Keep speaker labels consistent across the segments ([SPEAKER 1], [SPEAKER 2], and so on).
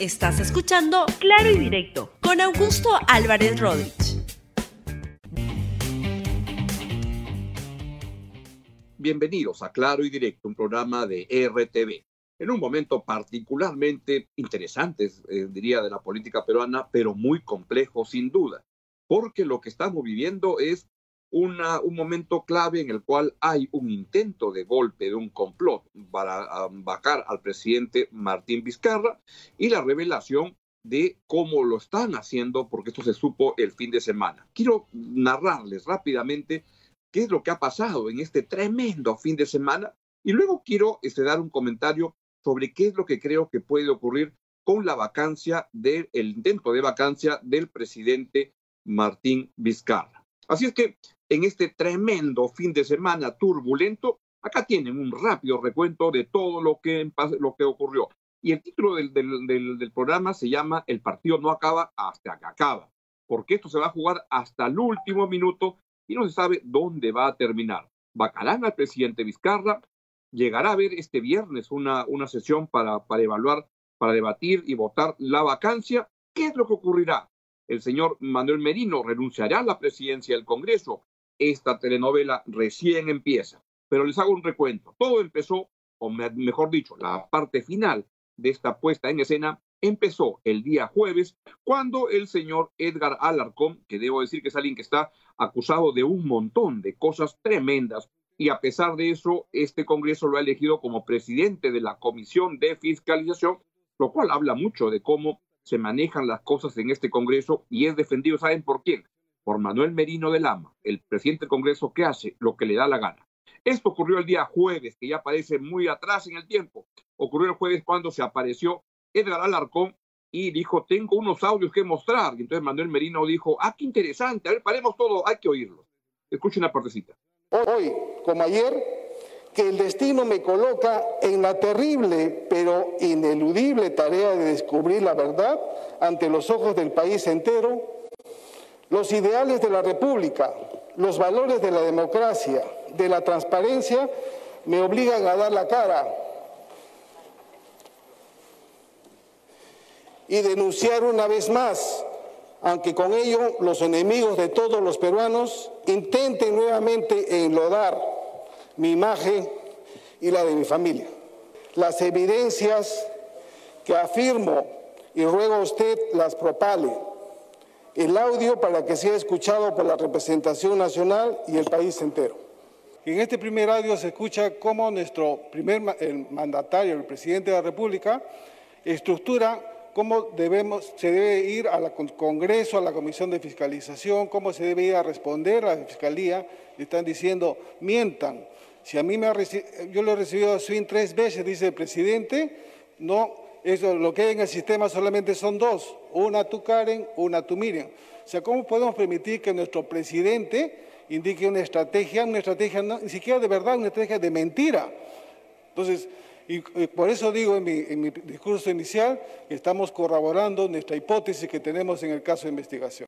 [SPEAKER 1] Estás escuchando Claro y Directo con Augusto Álvarez Rodríguez.
[SPEAKER 2] Bienvenidos a Claro y Directo, un programa de RTV. En un momento particularmente interesante, eh, diría, de la política peruana, pero muy complejo sin duda, porque lo que estamos viviendo es un momento clave en el cual hay un intento de golpe, de un complot para vacar al presidente Martín Vizcarra y la revelación de cómo lo están haciendo, porque esto se supo el fin de semana. Quiero narrarles rápidamente qué es lo que ha pasado en este tremendo fin de semana y luego quiero este, dar un comentario sobre qué es lo que creo que puede ocurrir con la vacancia del intento de vacancia del presidente Martín Vizcarra. Así es que en este tremendo fin de semana turbulento, acá tienen un rápido recuento de todo lo que, lo que ocurrió. Y el título del, del, programa se llama El partido no acaba hasta que acaba, porque esto se va a jugar hasta el último minuto y no se sabe dónde va a terminar. Bacarán al presidente Vizcarra, llegará a haber este viernes una, una sesión para, para evaluar, para debatir y votar la vacancia. ¿Qué es lo que ocurrirá? El señor Manuel Merino renunciará a la presidencia del Congreso. Esta telenovela recién empieza. Pero les hago un recuento. Todo empezó, o mejor dicho, la parte final de esta puesta en escena empezó el día jueves cuando el señor Edgar Alarcón, que debo decir que es alguien que está acusado de un montón de cosas tremendas, y a pesar de eso, este Congreso lo ha elegido como presidente de la Comisión de Fiscalización, lo cual habla mucho de cómo se manejan las cosas en este Congreso y es defendido, ¿saben por quién? Por Manuel Merino de Lama, el presidente del Congreso que hace lo que le da la gana. Esto ocurrió el día jueves, que ya parece muy atrás en el tiempo. Ocurrió el jueves cuando se apareció Edgar Alarcón y dijo, tengo unos audios que mostrar. Y entonces Manuel Merino dijo, ah, qué interesante, a ver, paremos todo, hay que oírlos. Escuchen una partecita.
[SPEAKER 3] Hoy, como ayer, que el destino me coloca en la terrible pero ineludible tarea de descubrir la verdad ante los ojos del país entero, los ideales de la República, los valores de la democracia, de la transparencia, me obligan a dar la cara y denunciar una vez más, aunque con ello los enemigos de todos los peruanos intenten nuevamente enlodar mi imagen y la de mi familia. Las evidencias que afirmo y ruego a usted las propale. El audio para que sea escuchado por la representación nacional y el país entero. En este primer audio se escucha cómo nuestro primer mandatario, el presidente de la República, estructura cómo debemos, se debe ir al Congreso, a la Comisión de Fiscalización, cómo se debe ir a responder a la Fiscalía. Le están diciendo, mientan. Si a mí me ha yo lo he recibido a Swin tres veces, dice el presidente, no, eso, lo que hay en el sistema solamente son dos, una tú Karen, una tú Miriam. O sea, ¿cómo podemos permitir que nuestro presidente indique una estrategia, una estrategia ni siquiera de verdad, una estrategia de mentira? Entonces, y por eso digo en mi, en mi discurso inicial que estamos corroborando nuestra hipótesis que tenemos en el caso de investigación.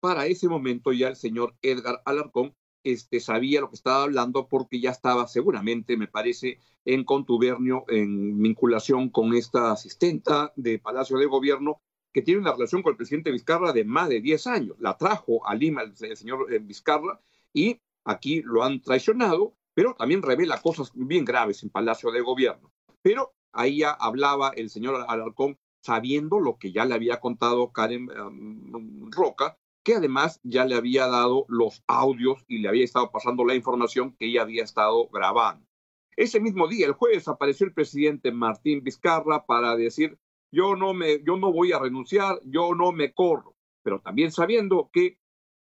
[SPEAKER 2] Para ese momento ya el señor Edgar Alarcón este, sabía lo que estaba hablando porque ya estaba seguramente, me parece, en contubernio, en vinculación con esta asistenta de Palacio de Gobierno que tiene una relación con el presidente Vizcarra de más de 10 años. La trajo a Lima el, señor eh, Vizcarra y aquí lo han traicionado pero también revela cosas bien graves en Palacio de Gobierno. Pero ahí ya hablaba el señor Alarcón sabiendo lo que ya le había contado Karen um, Roca, que además ya le había dado los audios y le había estado pasando la información que ella había estado grabando. Ese mismo día, el jueves, apareció el presidente Martín Vizcarra para decir, yo no, me, yo no voy a renunciar, yo no me corro, pero también sabiendo que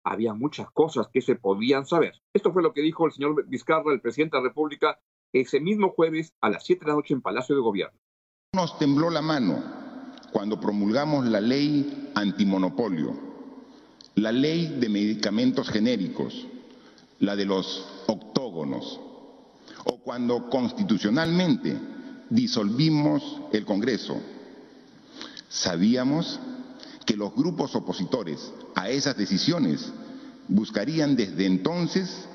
[SPEAKER 2] había muchas cosas que se podían saber. Esto fue lo que dijo el señor Vizcarra, el presidente de la República, ese mismo jueves a las 7 de la noche en Palacio de Gobierno.
[SPEAKER 4] Nos tembló la mano cuando promulgamos la ley antimonopolio, la ley de medicamentos genéricos, la de los octógonos, o cuando constitucionalmente disolvimos el Congreso. Sabíamos que los grupos opositores a esas decisiones buscarían desde entonces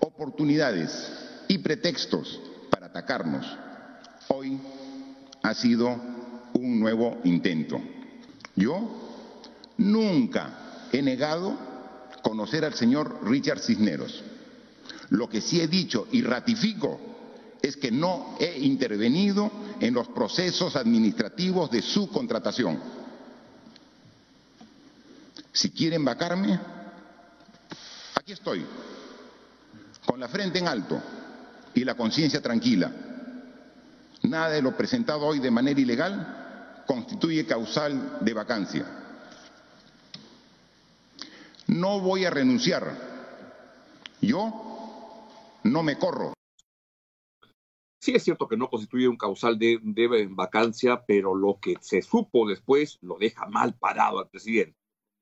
[SPEAKER 4] oportunidades y pretextos para atacarnos. Hoy ha sido un nuevo intento. Yo nunca he negado conocer al señor Richard Cisneros. Lo que sí he dicho y ratifico es que no he intervenido en los procesos administrativos de su contratación. Si quieren vacarme, aquí estoy, con la frente en alto y la conciencia tranquila. Nada de lo presentado hoy de manera ilegal constituye causal de vacancia. No voy a renunciar. Yo no me corro.
[SPEAKER 2] Sí es cierto que no constituye un causal de, vacancia, pero lo que se supo después lo deja mal parado al presidente.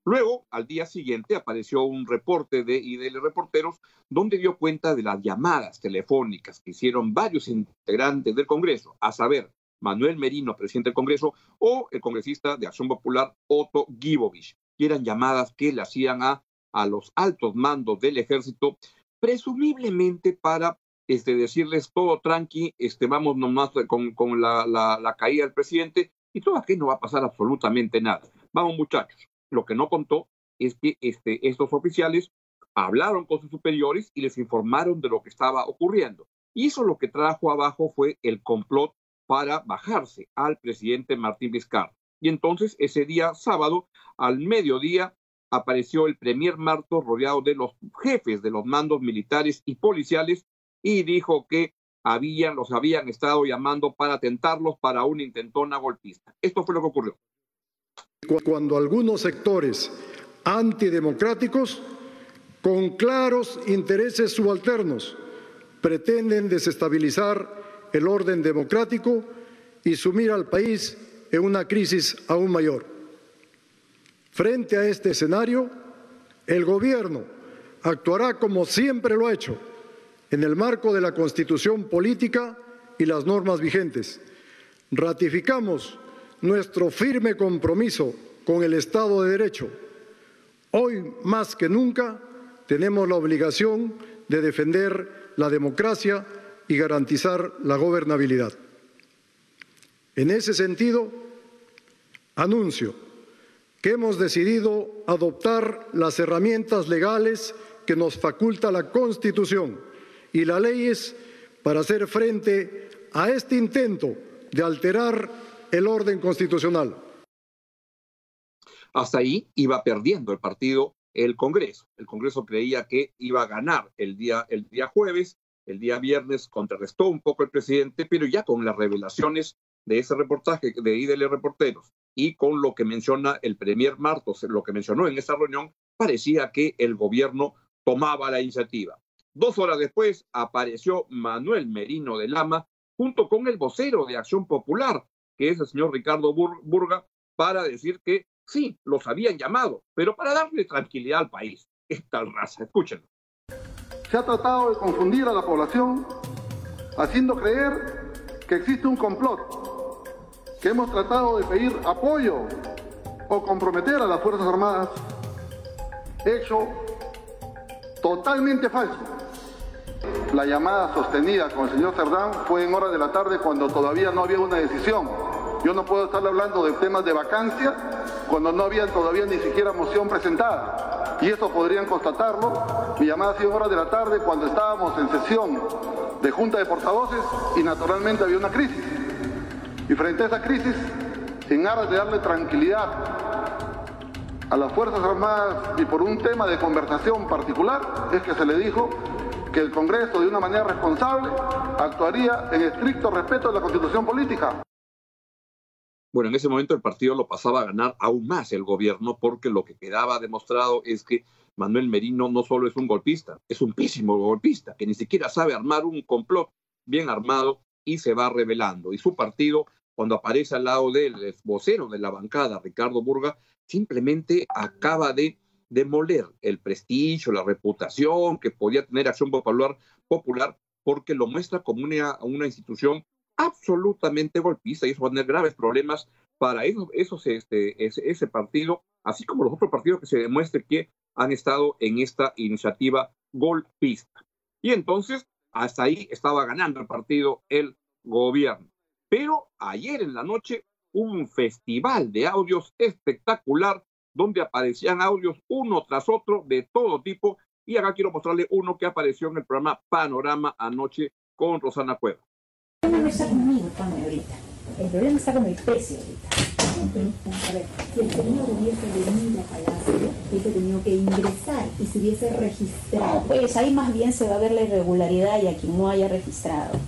[SPEAKER 2] Luego, al día siguiente, apareció un reporte de IDL Reporteros donde dio cuenta de las llamadas telefónicas que hicieron varios integrantes del Congreso, a saber, Manuel Merino, presidente del Congreso, o el congresista de Acción Popular, Otto Gibovich, que eran llamadas que le hacían a, a los altos mandos del ejército, presumiblemente para este, decirles todo tranqui, este, vamos nomás con, con la, la, caída del presidente y todo aquí no va a pasar absolutamente nada. Vamos muchachos, lo que no contó es que este, estos oficiales hablaron con sus superiores y les informaron de lo que estaba ocurriendo. Y eso lo que trajo abajo fue el complot para bajarse al presidente Martín Vizcarra. Y entonces ese día sábado, al mediodía, apareció el premier Martos rodeado de los jefes de los mandos militares y policiales y dijo que habían, los habían estado llamando para tentarlos para una intentona golpista. Esto fue lo que ocurrió.
[SPEAKER 5] Cuando algunos sectores antidemocráticos, con claros intereses subalternos, pretenden desestabilizar el orden democrático y sumir al país en una crisis aún mayor. Frente a este escenario, el Gobierno actuará como siempre lo ha hecho, en el marco de la Constitución política y las normas vigentes. Ratificamos nuestro firme compromiso con el Estado de Derecho. Hoy, más que nunca, tenemos la obligación de defender la democracia y garantizar la gobernabilidad. En ese sentido, anuncio que hemos decidido adoptar las herramientas legales que nos faculta la Constitución y las leyes para hacer frente a este intento de alterar el orden constitucional.
[SPEAKER 2] Hasta ahí iba perdiendo el partido el Congreso. El Congreso creía que iba a ganar el día, el día jueves, el día viernes contrarrestó un poco el presidente, pero ya con las revelaciones de ese reportaje de IDL Reporteros y con lo que menciona el Premier Martos, lo que mencionó en esa reunión, parecía que el gobierno tomaba la iniciativa. Dos horas después apareció Manuel Merino de Lama junto con el vocero de Acción Popular, que es el señor Ricardo Burga, para decir que sí, los habían llamado, pero para darle tranquilidad al país. Esta raza, escúchenlo.
[SPEAKER 3] Se ha tratado de confundir a la población haciendo creer que existe un complot, que hemos tratado de pedir apoyo o comprometer a las Fuerzas Armadas, hecho totalmente falso. La llamada sostenida con el señor Cerdán fue en horas de la tarde cuando todavía no había una decisión. Yo no puedo estar hablando de temas de vacancia cuando no había todavía ni siquiera moción presentada. Y eso podrían constatarlo. Mi llamada ha sido en horas de la tarde cuando estábamos en sesión de junta de portavoces y naturalmente había una crisis. Y frente a esa crisis, en aras de darle tranquilidad a las Fuerzas Armadas y por un tema de conversación particular, es que se le dijo que el Congreso, de una manera responsable, actuaría en estricto respeto de la Constitución política.
[SPEAKER 2] Bueno, en ese momento el partido lo pasaba a ganar aún más el gobierno porque lo que quedaba demostrado es que Manuel Merino no solo es un golpista, es un pésimo golpista, que ni siquiera sabe armar un complot bien armado y se va revelando. Y su partido, cuando aparece al lado del vocero de la bancada, Ricardo Burga, simplemente acaba de demoler el prestigio, la reputación que podía tener Acción Popular, popular porque lo muestra como una, institución absolutamente golpista y eso va a tener graves problemas para eso, este, ese, partido, así como los otros partidos que se demuestre que han estado en esta iniciativa golpista. Y entonces, hasta ahí estaba ganando el partido el gobierno. Pero ayer en la noche un festival de audios espectacular donde aparecían audios uno tras otro de todo tipo. Y acá quiero mostrarle uno que apareció en el programa Panorama anoche con Rosana Cueva.
[SPEAKER 6] El problema no está conmigo, Pame, ahorita. El problema está con el precio ahorita. A ver, si el señor hubiese venido a Palacio, hubiese tenido que ingresar y se hubiese registrado.
[SPEAKER 7] Pues ahí más bien se va a ver la irregularidad y a quien no haya registrado.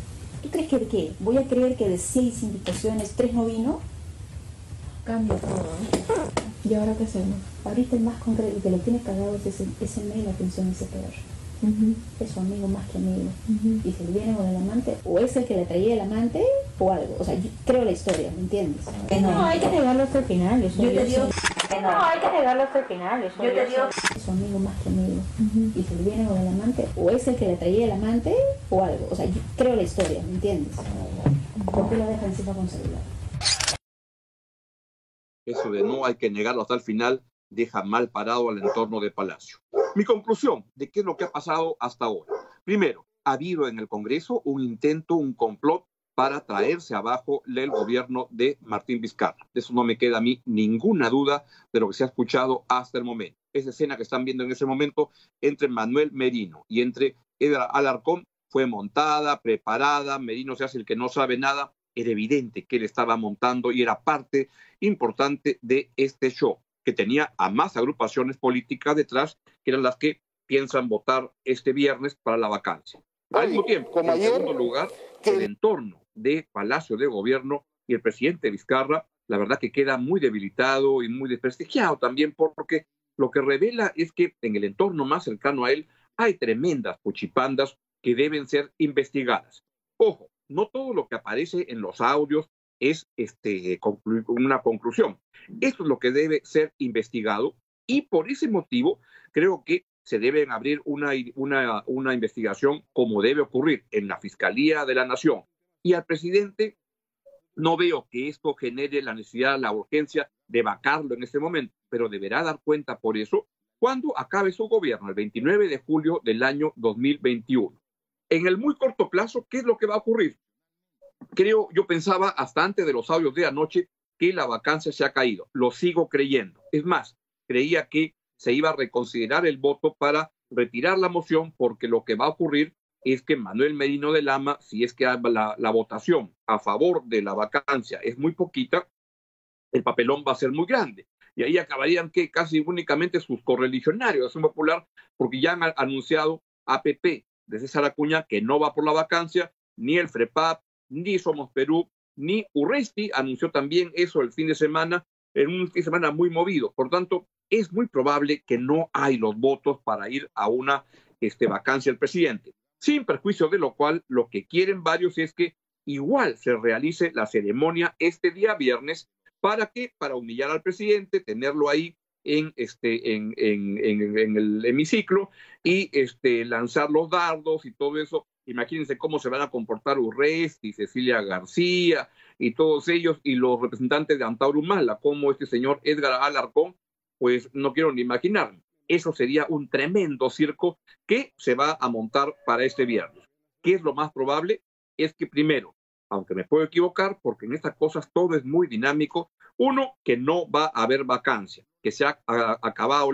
[SPEAKER 7] ¿Tú crees que de qué? ¿Voy a creer que de seis invitaciones, tres no vino?
[SPEAKER 6] Cambia todo. ¿eh? ¿Y ahora qué hacemos?
[SPEAKER 7] Ahorita el más concreto que lo tiene cagado es ese, ese mail atención ese peor. Es su amigo más que amigo. Y se le viene con el amante, o es el que le traía el amante, o algo. O sea, yo creo la historia, ¿me entiendes?
[SPEAKER 6] No, hay que negarlo hasta el final. Eso
[SPEAKER 7] Yo te digo,
[SPEAKER 6] No, hay que negarlo hasta el final. Eso
[SPEAKER 7] yo te digo, es su amigo más que amigo. Y se le viene con el amante, o es el que le traía el amante, o algo. O sea, yo creo la historia, ¿me entiendes? ¿Por qué lo deja encima con celular?
[SPEAKER 2] Eso de no hay que negarlo hasta el final deja mal parado al entorno de Palacio. Mi conclusión de qué es lo que ha pasado hasta ahora. Primero, ha habido en el Congreso un intento, un complot para traerse abajo el gobierno de Martín Vizcarra. De eso no me queda a mí ninguna duda de lo que se ha escuchado hasta el momento. Esa escena que están viendo en ese momento entre Manuel Merino y entre Edra Alarcón fue montada, preparada, Merino se hace el que no sabe nada, era evidente que él estaba montando y era parte importante de este show, que tenía a más agrupaciones políticas detrás, que eran las que piensan votar este viernes para la vacancia. Al mismo tiempo,
[SPEAKER 3] como
[SPEAKER 2] en
[SPEAKER 3] ayer,
[SPEAKER 2] segundo lugar,
[SPEAKER 3] que-
[SPEAKER 2] el entorno de Palacio de Gobierno y el presidente Vizcarra, la verdad que queda muy debilitado y muy desprestigiado también porque lo que revela es que en el entorno más cercano a él hay tremendas puchipandas que deben ser investigadas. Ojo, no todo lo que aparece en los audios es este, una conclusión. Esto es lo que debe ser investigado y por ese motivo creo que se deben abrir una, una, una investigación como debe ocurrir en la Fiscalía de la Nación. Y al presidente no veo que esto genere la necesidad, la urgencia de vacarlo en este momento, pero deberá dar cuenta por eso cuando acabe su gobierno, el 29 de julio del año 2021. En el muy corto plazo, ¿qué es lo que va a ocurrir? Creo, yo pensaba hasta antes de los audios de anoche que la vacancia se ha caído. Lo sigo creyendo. Es más, creía que se iba a reconsiderar el voto para retirar la moción porque lo que va a ocurrir es que Manuel Merino de Lama, si es que la, la votación a favor de la vacancia es muy poquita, el papelón va a ser muy grande. Y ahí acabarían que casi únicamente sus correligionarios de Acción Popular, porque ya han anunciado APP de César Acuña que no va por la vacancia, ni el FREPAP, ni Somos Perú, ni Urresti anunció también eso el fin de semana, en un fin de semana muy movido. Por tanto, es muy probable que no hay los votos para ir a una este, vacancia del presidente. Sin perjuicio de lo cual, lo que quieren varios es que igual se realice la ceremonia este día viernes. ¿Para qué? Para humillar al presidente, tenerlo ahí en, este, en, en, el hemiciclo y este, lanzar los dardos y todo eso. Imagínense cómo se van a comportar Urresti, Cecilia García y todos ellos y los representantes de Antauro Humala, como este señor Edgar Alarcón, pues no quiero ni imaginar. Eso sería un tremendo circo que se va a montar para este viernes. ¿Qué es lo más probable? Es que primero, aunque me puedo equivocar, porque en estas cosas todo es muy dinámico, uno, que no va a haber vacancia, que se ha acabado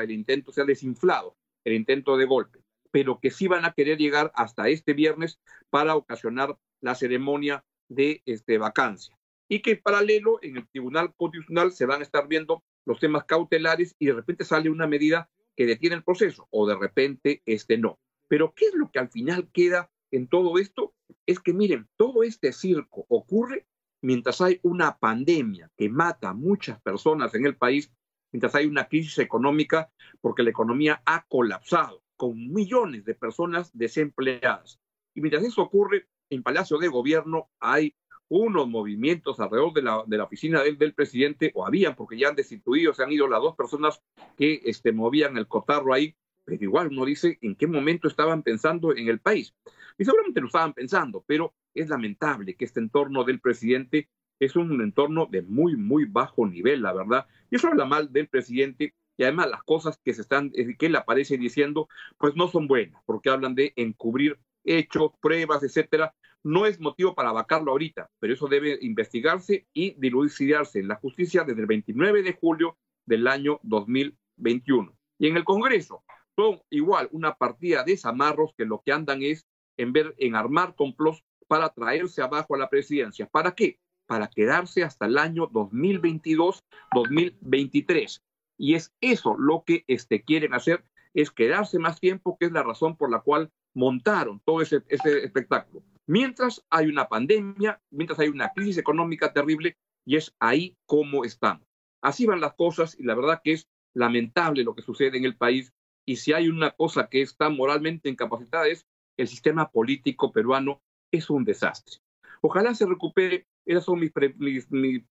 [SPEAKER 2] el intento, se ha desinflado el intento de golpe, pero que sí van a querer llegar hasta este viernes para ocasionar la ceremonia de este, vacancia. Y que en paralelo en el Tribunal Constitucional se van a estar viendo los temas cautelares y de repente sale una medida que detiene el proceso o de repente este no. Pero ¿qué es lo que al final queda en todo esto? Es que miren, todo este circo ocurre mientras hay una pandemia que mata a muchas personas en el país, mientras hay una crisis económica porque la economía ha colapsado con millones de personas desempleadas. Y mientras eso ocurre, en Palacio de Gobierno hay unos movimientos alrededor de la, de la oficina del, presidente, o habían, porque ya han destituido, se han ido las dos personas que este, movían el cotarro ahí, pero igual uno dice en qué momento estaban pensando en el país. Y seguramente lo estaban pensando, pero es lamentable que este entorno del presidente es un entorno de muy, muy bajo nivel, la verdad. Y eso habla mal del presidente y además las cosas que se están, eh, que él aparece diciendo, pues no son buenas, porque hablan de encubrir hechos, pruebas, etcétera. No es motivo para vacarlo ahorita, pero eso debe investigarse y dilucidarse en la justicia desde el 29 de julio del año 2021. Y en el Congreso son igual una partida de zamarros que lo que andan es en ver en armar complots para traerse abajo a la presidencia. ¿Para qué? Para quedarse hasta el año 2022-2023. Y es eso lo que este, quieren hacer, es quedarse más tiempo, que es la razón por la cual montaron todo ese, ese espectáculo. Mientras hay una pandemia, mientras hay una crisis económica terrible, y es ahí como estamos. Así van las cosas y la verdad que es lamentable lo que sucede en el país. Y si hay una cosa que está moralmente incapacitada es el sistema político peruano es un desastre. Ojalá se recupere, esas son mis,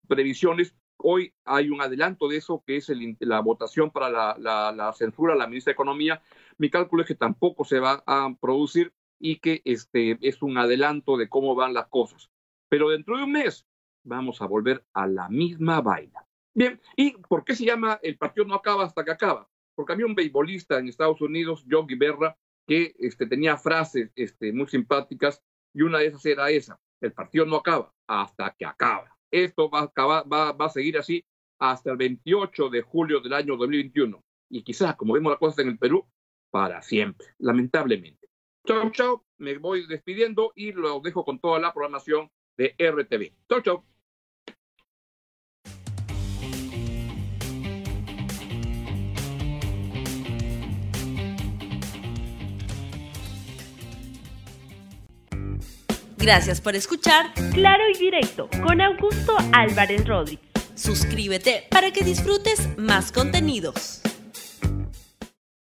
[SPEAKER 2] previsiones. Hoy hay un adelanto de eso, que es la votación para la, censura a la ministra de Economía. Mi cálculo es que tampoco se va a producir y que este, es un adelanto de cómo van las cosas. Pero dentro de un mes vamos a volver a la misma vaina. Bien, ¿y por qué se llama El partido no acaba hasta que acaba? Porque había un beisbolista en Estados Unidos, Yogi Berra, que este, tenía frases este, muy simpáticas y una de esas era esa, el partido no acaba hasta que acaba. Esto va a, acabar, va, va a seguir así hasta el 28 de julio del año 2021 y quizás, como vemos las cosas en el Perú, para siempre, lamentablemente. Chao, chao, me voy despidiendo y lo dejo con toda la programación de RTV. Chao, chao.
[SPEAKER 1] Gracias por escuchar Claro y Directo con Augusto Álvarez Rodríguez. Suscríbete para que disfrutes más contenidos.